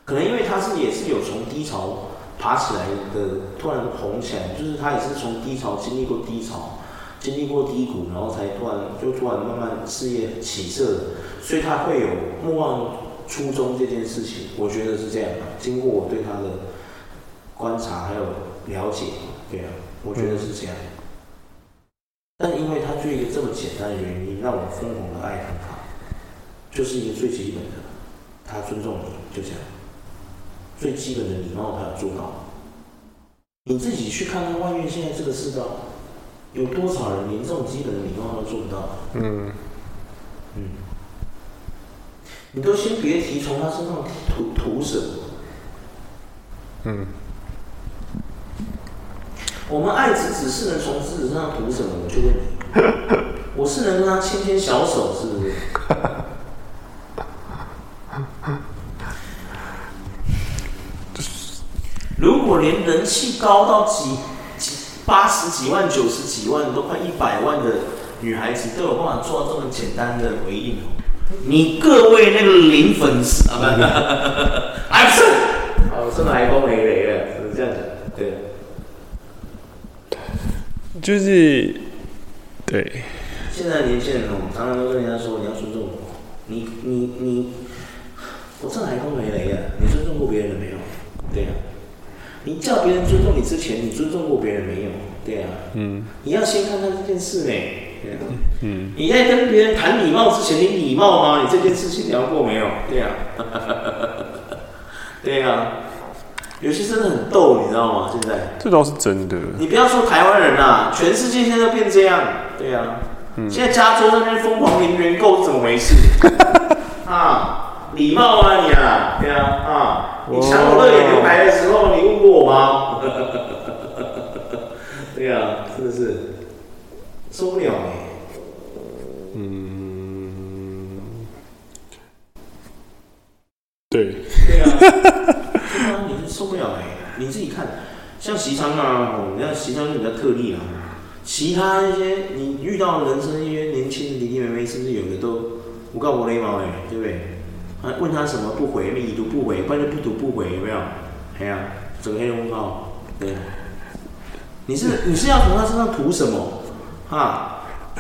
S2: 可能因为他是也是有从低潮。爬起来的，突然红起来，就是他也是从低潮经历过低潮，经历过低谷，然后才突然就突然慢慢事业起色，所以他会有莫忘初衷这件事情，我觉得是这样。经过我对他的观察还有了解，对啊，我觉得是这样。但因为他就一个这么简单的原因，让我疯狂的爱上他，就是一个最基本的，他尊重你，就这样。最基本的礼貌，他有做到。你自己去看看外面现在这个世道，有多少人连这种基本的礼貌都做不到？嗯，你都先别提从他身上图图什么。嗯，我们爱子只是能从子子身上图什么？我就问你，我是能跟他牵牵小手，是不是？如果连人气高到几几八十几万、九十几万，都快一百万的女孩子都有办法做到这么简单的回应，你各位那个零粉丝 啊，不是，哎，不是，哦，这还都没雷了，是这样子，对，
S1: 就是，对。
S2: 现在年轻人哦，常常都跟人家说，你要尊重我，你你你，我这还都没雷啊，你尊重过别人了没有？对呀、啊。你叫别人尊重你之前，你尊重过别人没有？对啊，嗯，你要先看看这件事呢，对啊，嗯，你在跟别人谈礼貌之前，你礼貌吗？你这件事情聊过没有？对啊，对啊，有些真的很逗，你知道吗？现在
S1: 这倒是真的。
S2: 你不要说台湾人啊，全世界现在都变这样，对啊，嗯，现在加州那边疯狂零元购是怎么回事？啊？礼貌吗你啊，对啊啊！你抢我乐眼牛排的时候，你问过我吗？对啊，真的是受不了哎。
S1: 嗯，对。
S2: 对啊，对啊，你是受不了哎！你自己看，像席昌啊，哦，你看席昌就比较特例啊。其他一些你遇到人生一些年轻的弟弟妹妹，是不是有的都我告我雷毛哎，对不对？问他什么不回，你已读不回，不然就不读不回，有没有？哎呀，整个黑龙号，对。你是你是要从他身上图什么？啊？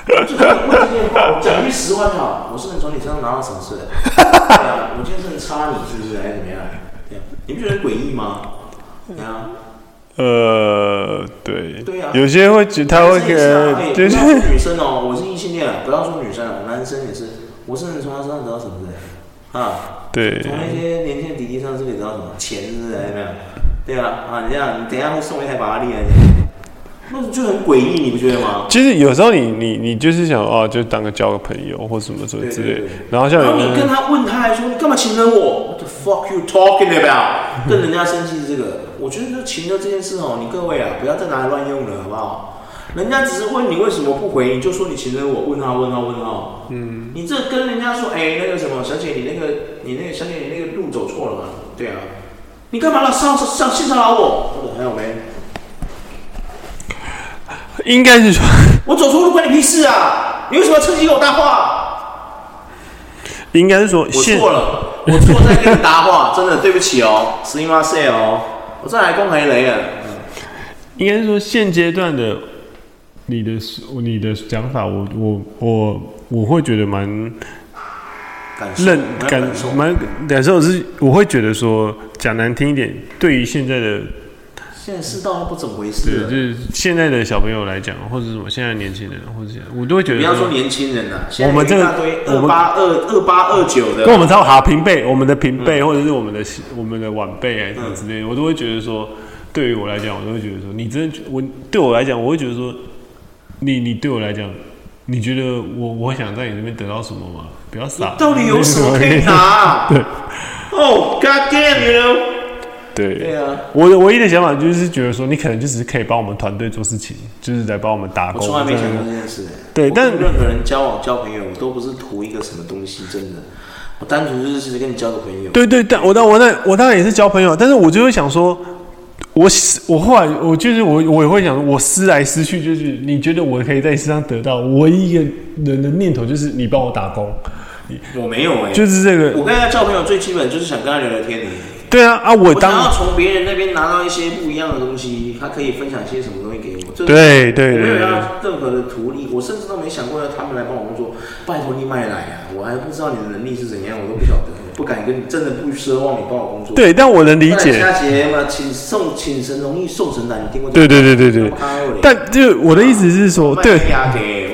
S2: 就问这句话，我讲句实话就好，我是能从你身上拿到什么事的？对啊，我今天是能插你，是不是？还是怎么样？对，你不觉得很诡异吗？对啊。
S1: 呃，对。
S2: 对啊。
S1: 有些会觉得他会给，
S2: 就是女生哦，我是异性恋，不要说女生了，男生也是，我是能从他身上得到什么的？啊，
S1: 对，
S2: 从那些年轻的弟弟上是可以得到什么钱，是不是？有没有？对啊，啊，你这样，你等一下会送一台法拉利来，那就很诡异，你不觉得吗？
S1: 其实有时候你你你就是想啊，就当个交个朋友或什么什么之类的，然后像
S2: 然后你跟他问他还说，你干嘛情人我？What the fuck you talking about？跟人家生气是这个，我觉得就情人这件事哦，你各位啊，不要再拿来乱用了，好不好？人家只是问你为什么不回，你就说你情人我，问他问号问号。嗯，你这跟人家说，哎、欸，那个什么小姐，你那个你那个小姐，你那个路走错了吗？对啊，你干嘛老？上上性骚扰我？还有没？
S1: 应该是说，
S2: 我走错路关你屁事啊！你为什么要趁机给我搭话？
S1: 应该是说，我
S2: 错了，我错在跟你搭话，真的对不起哦，すみません哦，我再来公开雷了。
S1: 应该是说现阶段的。你的你的讲法我，我我我我会觉得蛮认感蛮感受是，我会觉得说讲难听一点，对于现在的
S2: 现在世道都不怎么回事。
S1: 对，就是现在的小朋友来讲，或者什么现在年轻人，或者我都会觉得，
S2: 不要说年轻人了，
S1: 我们这个
S2: 二八二二八二九的，
S1: 跟我们差不多好平辈，我们的平辈、嗯、或者是我们的我们的晚辈啊什么之类的，嗯、我都会觉得说，对于我来讲，我都会觉得说，你真的我对我来讲，我会觉得说，你你对我来讲，你觉得我我想在你那边得到什么吗？不要傻，
S2: 到底有什么可以拿？对，哦、oh,，God damn，you know。
S1: 对，对啊，我的唯一的想法就是觉得说，你可能就只是可以帮我们团队做事情，就是来帮我们打工。
S2: 我从来没想过这件事。
S1: 对，但
S2: 任何人交往交朋友，我都不是图一个什么东西，真的，我单纯就是是跟你交个朋友。
S1: 对对，但我当我那我当然也是交朋友，但是我就会想说，我我后来我就是我我也会想，我思来思去，就是你觉得我可以在你身上得到唯一一个人的念头，就是你帮我打工。
S2: 我没有哎、欸，
S1: 就是这个。
S2: 我跟他交朋友最基本就是想跟他聊聊天。
S1: 对啊啊！我
S2: 当要从别人那边拿到一些不一样的东西，他可以分享一些什么东西给我。
S1: 对对对，
S2: 没有要任何的图利，我甚至都没想过要他们来帮我工作。拜托你买来啊！我还不知道你的能力是怎样，我都不晓得，不敢跟你，真的不奢望你帮我工作。
S1: 对，但我能理解。
S2: 佳节嘛，请送请神容易送神难，你听过？
S1: 对对对对对。但就我的意思是说，对。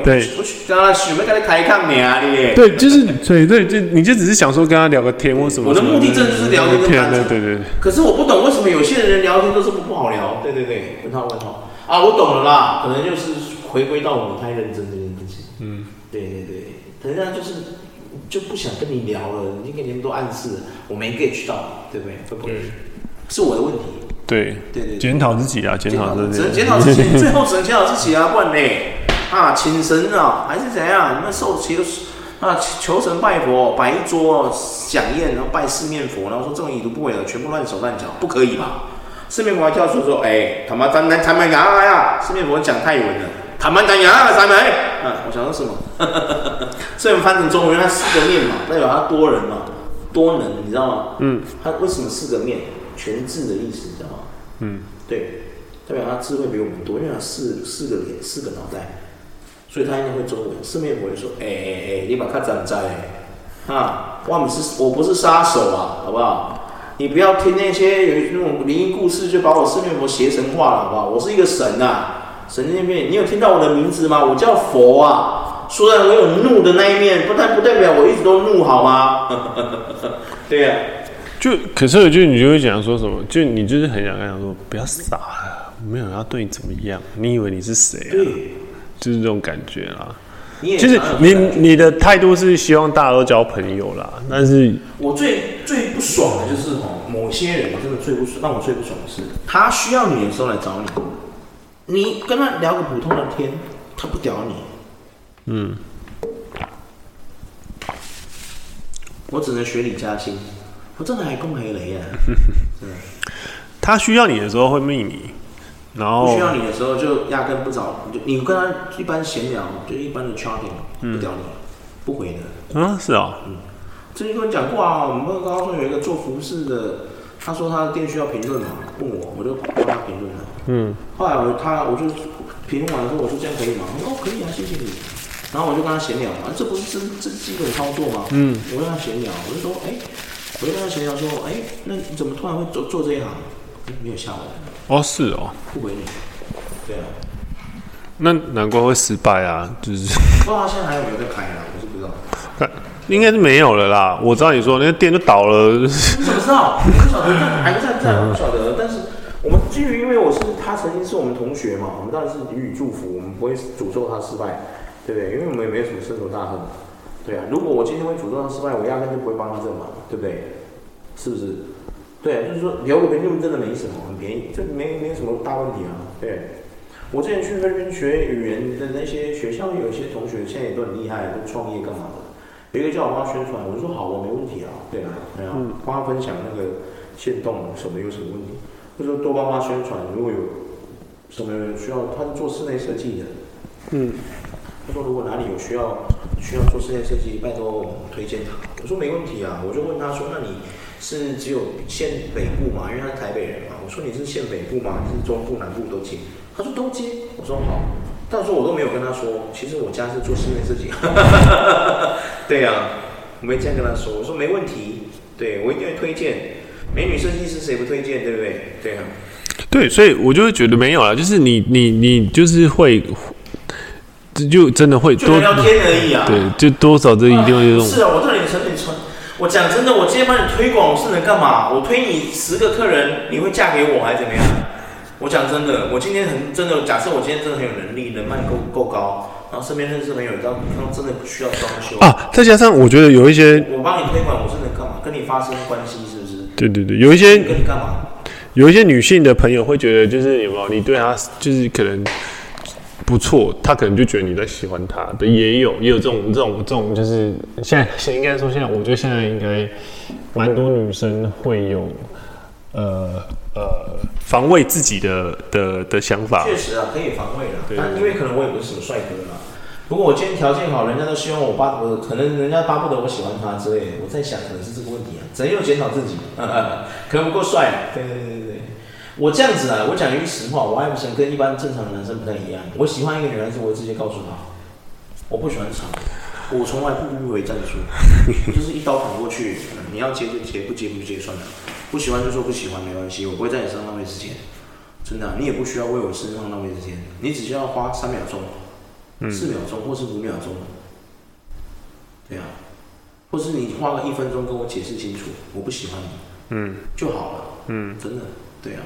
S1: 对，
S2: 刚刚准备跟他开抗你啊，你。
S1: 对，就是，对对，就你就只是想说跟他聊个天或什么。
S2: 我的目的真的是聊天，
S1: 对对对。
S2: 可是我不懂为什么有些人聊天都这么不好聊。对对对，问他问他啊，我懂了啦，可能就是回归到我们太认真这件事情。嗯，对对对，人家就是就不想跟你聊了，你给你们都暗示，我没 get 到，对不对？会不会？是我的问题。
S1: 对对对，检讨自己啊，检讨自己，
S2: 检讨自己，最后只能检讨自己啊，不然呢？啊，请神啊，还是怎样？你们受祈啊，求神拜佛，摆一桌享宴，然后拜四面佛，然后说这种已读不回的，全部乱手乱脚，不可以吧？四面佛还跳出说：“哎，他妈咱咱咱们啊呀！”四面佛讲泰文的，他们咱呀咱们，啊，我想说什么？所以我们翻成中文，它四个面嘛，代表他多人嘛，多能，你知道吗？嗯。他为什么四个面？全智的意思，你知道吗？嗯。对，代表他智慧比我们多，因为他四四个脸，四个脑袋。所以他应该会中文，四面佛会说：“哎哎哎，你把他斩在，啊，我们是，我不是杀手啊，好不好？你不要听那些有那种灵异故事，就把我四面佛邪神化了，好不好？我是一个神啊，神经病，你有听到我的名字吗？我叫佛啊。虽然我有怒的那一面，不但不代表我一直都怒，好吗？对呀、啊，
S1: 就可是就你就会讲说什么？就你就是很想跟他说，不要傻了，没有人要对你怎么样，你以为你是谁啊？”就是这种感觉啦，就是你你的态度是希望大家都交朋友啦，但是
S2: 我最最不爽的就是哦，某些人真的最不爽，让我最不爽的是，他需要你的时候来找你，你跟他聊个普通的天，他不屌你，嗯，我只能学李嘉欣，我真的还攻黑雷啊，
S1: 他需要你的时候会密你。然后
S2: 不需要你的时候，就压根不找，就你跟他一般闲聊，就一般的 chatting，不屌你，不回的。
S1: 嗯，是啊。
S2: 嗯，之前跟你讲过啊，我们高高中有一个做服饰的，他说他的店需要评论嘛，问我，我就帮他评论了。嗯。后来我他我就评论完了之后，我说这样可以吗？他说哦可以啊，谢谢你。然后我就跟他闲聊嘛，这不是真真基本操作吗？嗯。我跟他闲聊，我就说哎，我就跟他闲聊说哎，那你怎么突然会做做这一行？没有下文。
S1: 哦，是哦，
S2: 不回你，对啊，
S1: 那难怪会失败啊，就是。
S2: 不知道他现在还有没有在开啊？我是不知道。
S1: 看，应该是没有了啦。我知道你说那个店就倒了。你
S2: 怎么知道？我不晓得，还在在，我不晓得。但是我们基于因为我是他曾经是我们同学嘛，我们当然是予以祝福，我们不会诅咒他失败，对不对？因为我们也没有什么深仇大恨，对啊。如果我今天会主动的失败，我压根就不会帮他这个忙，对不对？是不是？对，就是说留个朋友真的没什么，很便宜，这没没什么大问题啊。对，我之前去菲律宾学语言的那些学校，有一些同学现在也都很厉害，都创业干嘛的。有一个叫我帮他宣传，我就说好，我没问题啊。对啊，对啊，帮他分享那个线动什么有什么问题，就说多帮他宣传，如果有什么需要，他是做室内设计的。嗯，他说如果哪里有需要需要做室内设计，拜托我推荐他。我说没问题啊，我就问他说，那你。是只有县北部嘛？因为他是台北人嘛。我说你是县北部吗？是中部、南部都接？他说都接。我说好，但是我都没有跟他说，其实我家是做室内设计。对呀、啊，我没这样跟他说。我说没问题，对我一定会推荐美女设计师，谁不推荐？对不对？对啊。
S1: 对，所以我就会觉得没有了，就是你你你就是会，就真的会多
S2: 聊天而已啊。
S1: 对，就多少这一定会用。
S2: 是啊，我这里成你穿。我讲真的，我今天帮你推广，我是能干嘛？我推你十个客人，你会嫁给我还是怎么样？我讲真的，我今天很真的，假设我今天真的很有能力，人脉够够高，然后身边认识朋友，到他们真的不需要装修
S1: 啊。再加上我觉得有一些，
S2: 我帮你推广，我是能干嘛？跟你发生关系是不是？
S1: 对对对，有一些
S2: 跟你干嘛？
S1: 有一些女性的朋友会觉得，就是有没有你对她就是可能。不错，他可能就觉得你在喜欢他的，也有也有这种这种这种，就是现在现应该说现在，我觉得现在应该蛮多女生会有呃呃防卫自己的的的想法。
S2: 确实啊，可以防卫的，但因为可能我也不是什么帅哥嘛。不过我今天条件好，人家都希望我巴不得，可能人家巴不得我喜欢他之类的。我在想，可能是这个问题啊，只能又检讨自己，呵 呵可能不够帅。对对。我这样子啊，我讲一句实话，我爱不成跟一般正常的男生不太一样。我喜欢一个女孩子，我会直接告诉她，我不喜欢长，我从来不迂回战术，就是一刀砍过去。你要接就接，不接不接算了。不喜欢就说不喜欢，没关系，我不会在你身上浪费时间。真的、啊，你也不需要为我身上浪费时间，你只需要花三秒钟、四秒钟或是五秒钟，对啊，或是你花个一分钟跟我解释清楚，我不喜欢你，嗯，就好了，嗯，真的，对啊。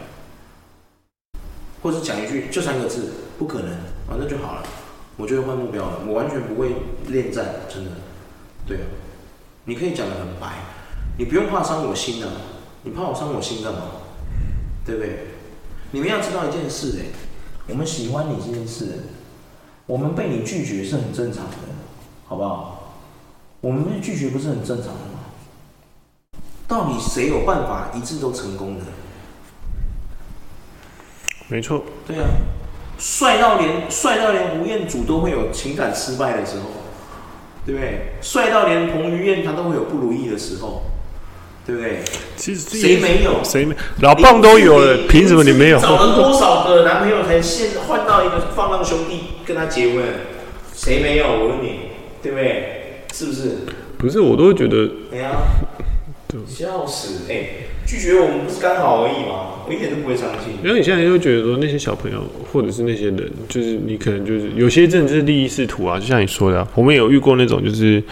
S2: 或者讲一句就三个字，不可能，反正就好了。我就会换目标了，我完全不会恋战，真的。对啊，你可以讲得很白，你不用怕伤我心啊。你怕我伤我心干嘛？对不对？你们要知道一件事，哎，我们喜欢你这件事，我们被你拒绝是很正常的，好不好？我们被拒绝不是很正常的吗？到底谁有办法一次都成功的？
S1: 没错，
S2: 对啊，帅到连帅到连吴彦祖都会有情感失败的时候，对不对？帅到连彭于晏他都会有不如意的时候，对不对？
S1: 其实
S2: 谁没有？
S1: 谁没？老棒都有了，凭什么你没有？
S2: 找了多少个男朋友才现换到一个放浪兄弟跟他结婚？谁没有？我问你，对不对？是不是？
S1: 不是，我都会觉得。
S2: 哎呀，笑死！哎。拒绝我们不是刚好而已吗？我一点都不会伤心。
S1: 因为你现在就觉得说那些小朋友或者是那些人，就是你可能就是有些真的是利益识途啊，就像你说的、啊，我们有遇过那种就是，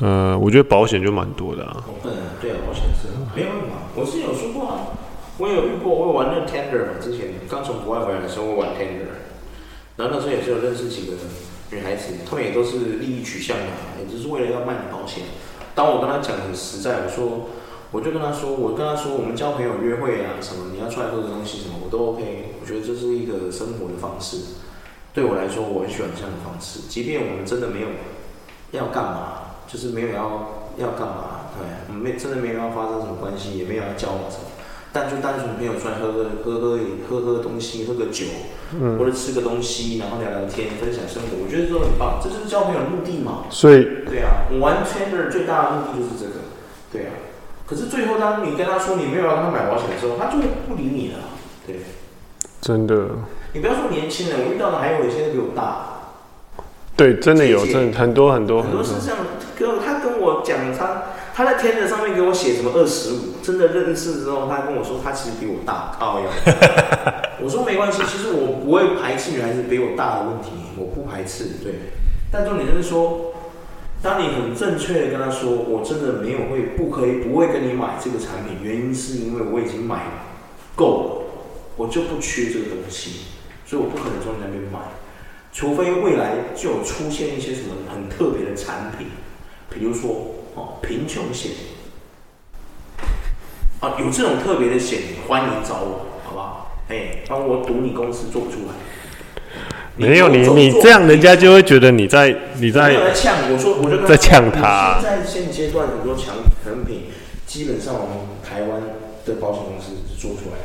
S1: 呃，我觉得保险就蛮多的啊。
S2: 嗯，对啊，保险是没有嘛。我是有说过啊，我有遇过，我有玩那个 Tender 嘛。之前刚从国外回来的时候，我玩 Tender，然后那时候也是有认识几个女孩子，她们也都是利益取向的，也就是为了要卖你保险。当我跟她讲很实在，我说。我就跟他说，我跟他说，我们交朋友约会啊，什么你要出来喝个东西什么，我都 OK。我觉得这是一个生活的方式，对我来说，我很喜欢这样的方式。即便我们真的没有要干嘛，就是没有要要干嘛，对，我们没真的没有要发生什么关系，也没有要交往什么，但就单纯朋友出来喝喝喝喝喝喝东西，喝个酒，或者吃个东西，然后聊聊天，分享生活，我觉得都很棒。这就是交朋友的目的嘛。
S1: 所以，
S2: 对啊，我玩 Tinder 最大的目的就是这个，对啊。可是最后，当你跟他说你没有让他买保险的时候，他就不理你了。对，
S1: 真的。
S2: 你不要说年轻人，我遇到的还有一些比我大。
S1: 对，真的有，真的很多很多
S2: 很多是这样。跟他跟我讲，他他在 Tinder 上面给我写什么二十五，真的认识之后，他跟我说他其实比我大。靠呀！我说没关系，其实我不会排斥女孩子比我大的问题，我不排斥。对，但重点就是说。当你很正确的跟他说，我真的没有会不可以不会跟你买这个产品，原因是因为我已经买够了，我就不缺这个东西，所以我不可能从你那边买，除非未来就出现一些什么很特别的产品，比如说哦贫穷险，啊有这种特别的险，欢迎找我，好不好？哎，帮我赌你公司做不出来。
S1: 没有你，你这样人家就会觉得你在你在
S2: 在呛。我说，我就
S1: 在呛他。
S2: 现在现阶段很多强产品，基本上我们台湾的保险公司做出来。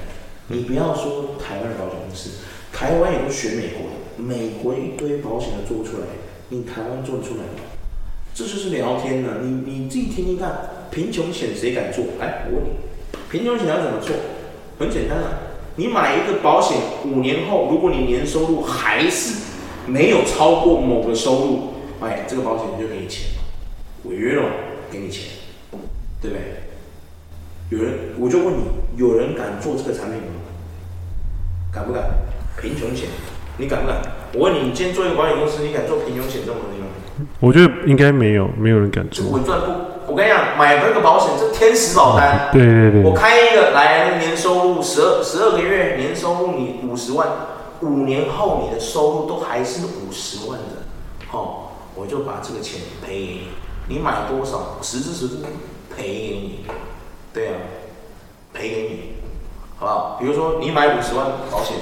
S2: 你不要说台湾的保险公司，台湾也不学美国，美国一堆保险都做不出来，你台湾做得出来吗？这就是聊天呢。你你自己听听看，贫穷险谁敢做？哎，我问你，贫穷险要怎么做？很简单啊。你买一个保险，五年后，如果你年收入还是没有超过某个收入，哎，这个保险就给你钱，违约了，给你钱，对不对？有人，我就问你，有人敢做这个产品吗？敢不敢？贫穷险，你敢不敢？我问你，你今天做一个保险公司，你敢做贫穷险这种东西吗？
S1: 我觉得应该没有，没有人敢做。
S2: 稳赚不？我跟你讲，买这个保险，是天使保单。
S1: 对对对。
S2: 我开一个来，年收入十二十二个月，年收入你五十万，五年后你的收入都还是五十万的，哦，我就把这个钱赔给你，你买多少，实支实付赔给你，对啊，赔给你。好不好？比如说你买五十万保险，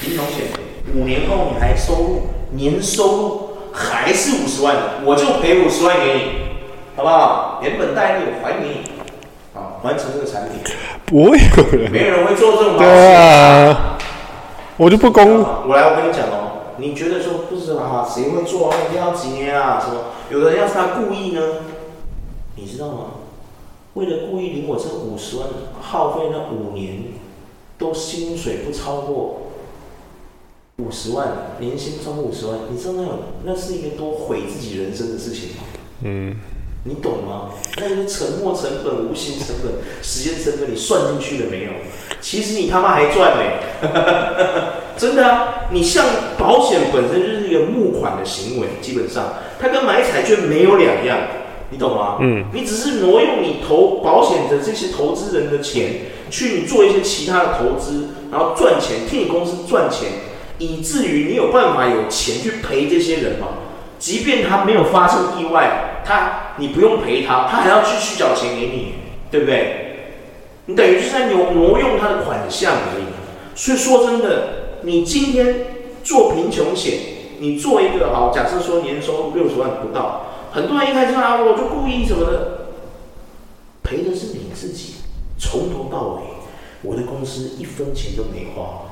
S2: 贫穷险，五年后你还收入年收入还是五十万的，我就赔五十万给你，好不好？连本带利我还给你，好，完成这个产品。
S1: 不会有人，
S2: 没有人会做这种。
S1: 对啊，我就不公。
S2: 我来，我跟你讲哦，你觉得说不知道啊，谁会做啊？一定要几年啊？什么？有的人要是他故意呢？你知道吗？为了故意领我这五十万，耗费那五年。都薪水不超过五十万，年薪不超过五十万，你知道那有那是一个多毁自己人生的事情吗？嗯，你懂吗？那些沉没成本、无形成本、时间成本，你算进去了没有？其实你他妈还赚没？真的啊！你像保险本身就是一个募款的行为，基本上它跟买彩券没有两样，你懂吗？嗯，你只是挪用你投保险的这些投资人的钱。去你做一些其他的投资，然后赚钱，替你公司赚钱，以至于你有办法有钱去赔这些人嘛？即便他没有发生意外，他你不用赔他，他还要继续缴钱给你，对不对？你等于就是在挪挪用他的款项而已。所以说真的，你今天做贫穷险，你做一个好，假设说年收入六十万不到，很多人一开始啊，我就故意什么的，赔的是你自己。从头到尾，我的公司一分钱都没花，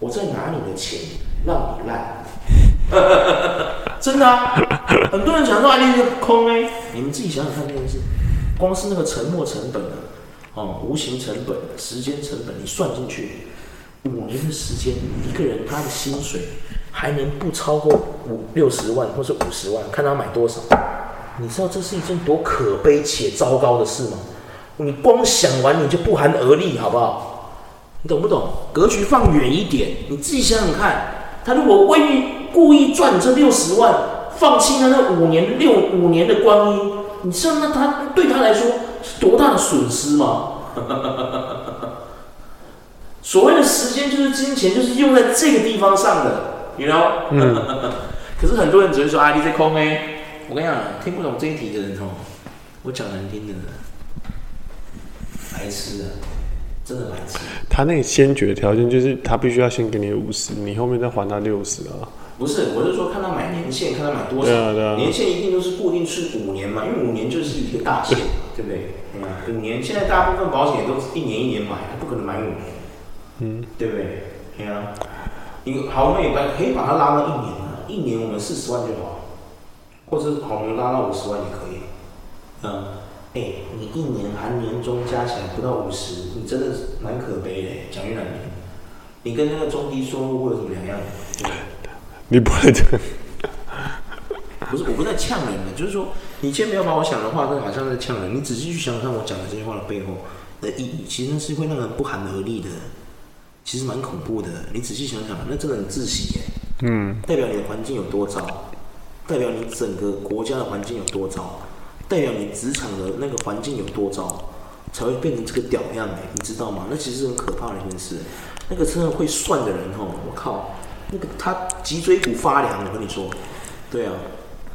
S2: 我在拿你的钱让你烂，真的啊！很多人想说啊，你这空哎，你们自己想想看这件事，光是那个沉没成本啊，哦，无形成本、时间成本，你算进去，五年的时间，一个人他的薪水还能不超过五六十万或是五十万，看他买多少，你知道这是一件多可悲且糟糕的事吗？你光想完你就不寒而栗，好不好？你懂不懂？格局放远一点，你自己想想看，他如果为你故意赚这六十万，放弃他那五年六五年的光阴，你知道那他对他来说是多大的损失吗？所谓的时间就是金钱，就是用在这个地方上的，你知道？嗯。可是很多人只会说啊，你在空哎。我跟你讲，听不懂这一题的人哦，我讲难听的。白痴啊，真的白痴！
S1: 他那个先决条件就是他必须要先给你五十，你后面再还他六十啊。
S2: 不是，我是说看他买年限，看他买多少。对啊，对啊。年限一定都是固定是五年嘛，因为五年就是一个大限，对不对？嗯，五年。现在大部分保险都是一年一年买，他不可能买五年。嗯，对不对？对啊。你好，我们也可以把它拉到一年啊，一年我们四十万就好，或者好，我们拉到五十万也可以。嗯。哎、欸，你一年含年终加起来不到五十，你真的是蛮可悲的。讲句难听，你跟那个中低收入会有什么两样？对，
S1: 你不会这样。
S2: 不是，我不在呛人的，就是说，你先不要把我想的话，那好像在呛人。你仔细去想想看，我讲的这些话的背后的意义，其实是会让人不寒而栗的。其实蛮恐怖的。你仔细想想，那真的很窒息耶。嗯。代表你的环境有多糟？代表你整个国家的环境有多糟？代表你职场的那个环境有多糟，才会变成这个屌样哎，你知道吗？那其实是很可怕的一件事。那个真的会算的人哦，我靠，那个他脊椎骨发凉，我跟你说，对啊，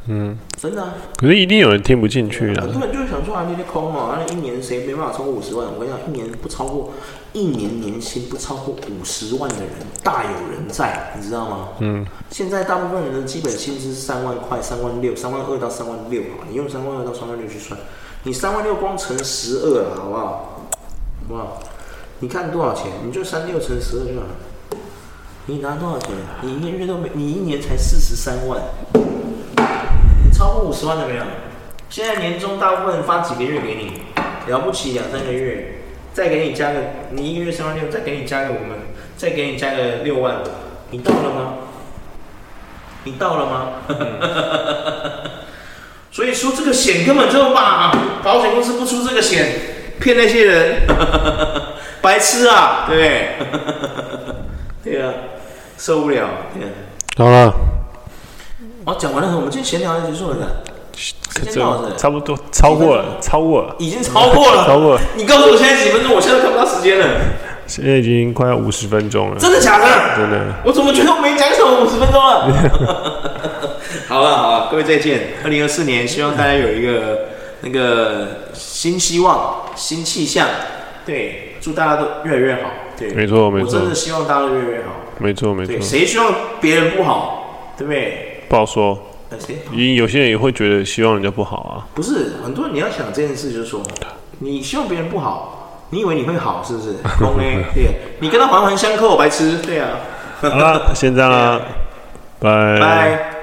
S2: 嗯，真的啊。
S1: 可是一定有人听不进去啊。
S2: 很多人就是想说啊，你在空嘛，那一年谁没办法超过五十万？我跟你讲，一年不超过。一年年薪不超过五十万的人大有人在，你知道吗？嗯。现在大部分人的基本薪资是三万块、三万六、三万二到三万六，你用三万二到三万六去算，你三万六光乘十二了，好不好？好不好？你看多少钱？你就三六乘十二就好了。你拿多少钱？你一个月都没，你一年才四十三万。你超过五十万了没有？现在年终大部分发几个月给你？了不起两三个月。再给你加个，你一个月三万六，再给你加个我们，再给你加个六万，你到了吗？你到了吗？所以说这个险根本就骂，保险公司不出这个险，骗那些人，白痴啊，对不对？对啊，受不了。对啊。
S1: 好了。
S2: 哦，讲完了，我们今天闲聊就结束了。时间到了，
S1: 差不多超过了，超过了，
S2: 已经超过了，
S1: 超过了。
S2: 你告诉我现在几分钟？我现在看不到时间了。
S1: 现在已经快要五十分钟了。
S2: 真的假的？
S1: 真的。
S2: 我怎么觉得我没讲什么五十分钟 了？好了好了，各位再见。二零二四年，希望大家有一个那个新希望、新气象。对，祝大家都越来越好。对，
S1: 没错没错。
S2: 我真的希望大家都越来越好。
S1: 没错没错。
S2: 谁希望别人不好？对不对？
S1: 不好说。因有些人也会觉得希望人家不好啊。
S2: 不是，很多人你要想这件事，就是说，你希望别人不好，你以为你会好，是不是？对，你跟他环环相扣，白痴。对啊。
S1: 好了，先这样啦，拜拜。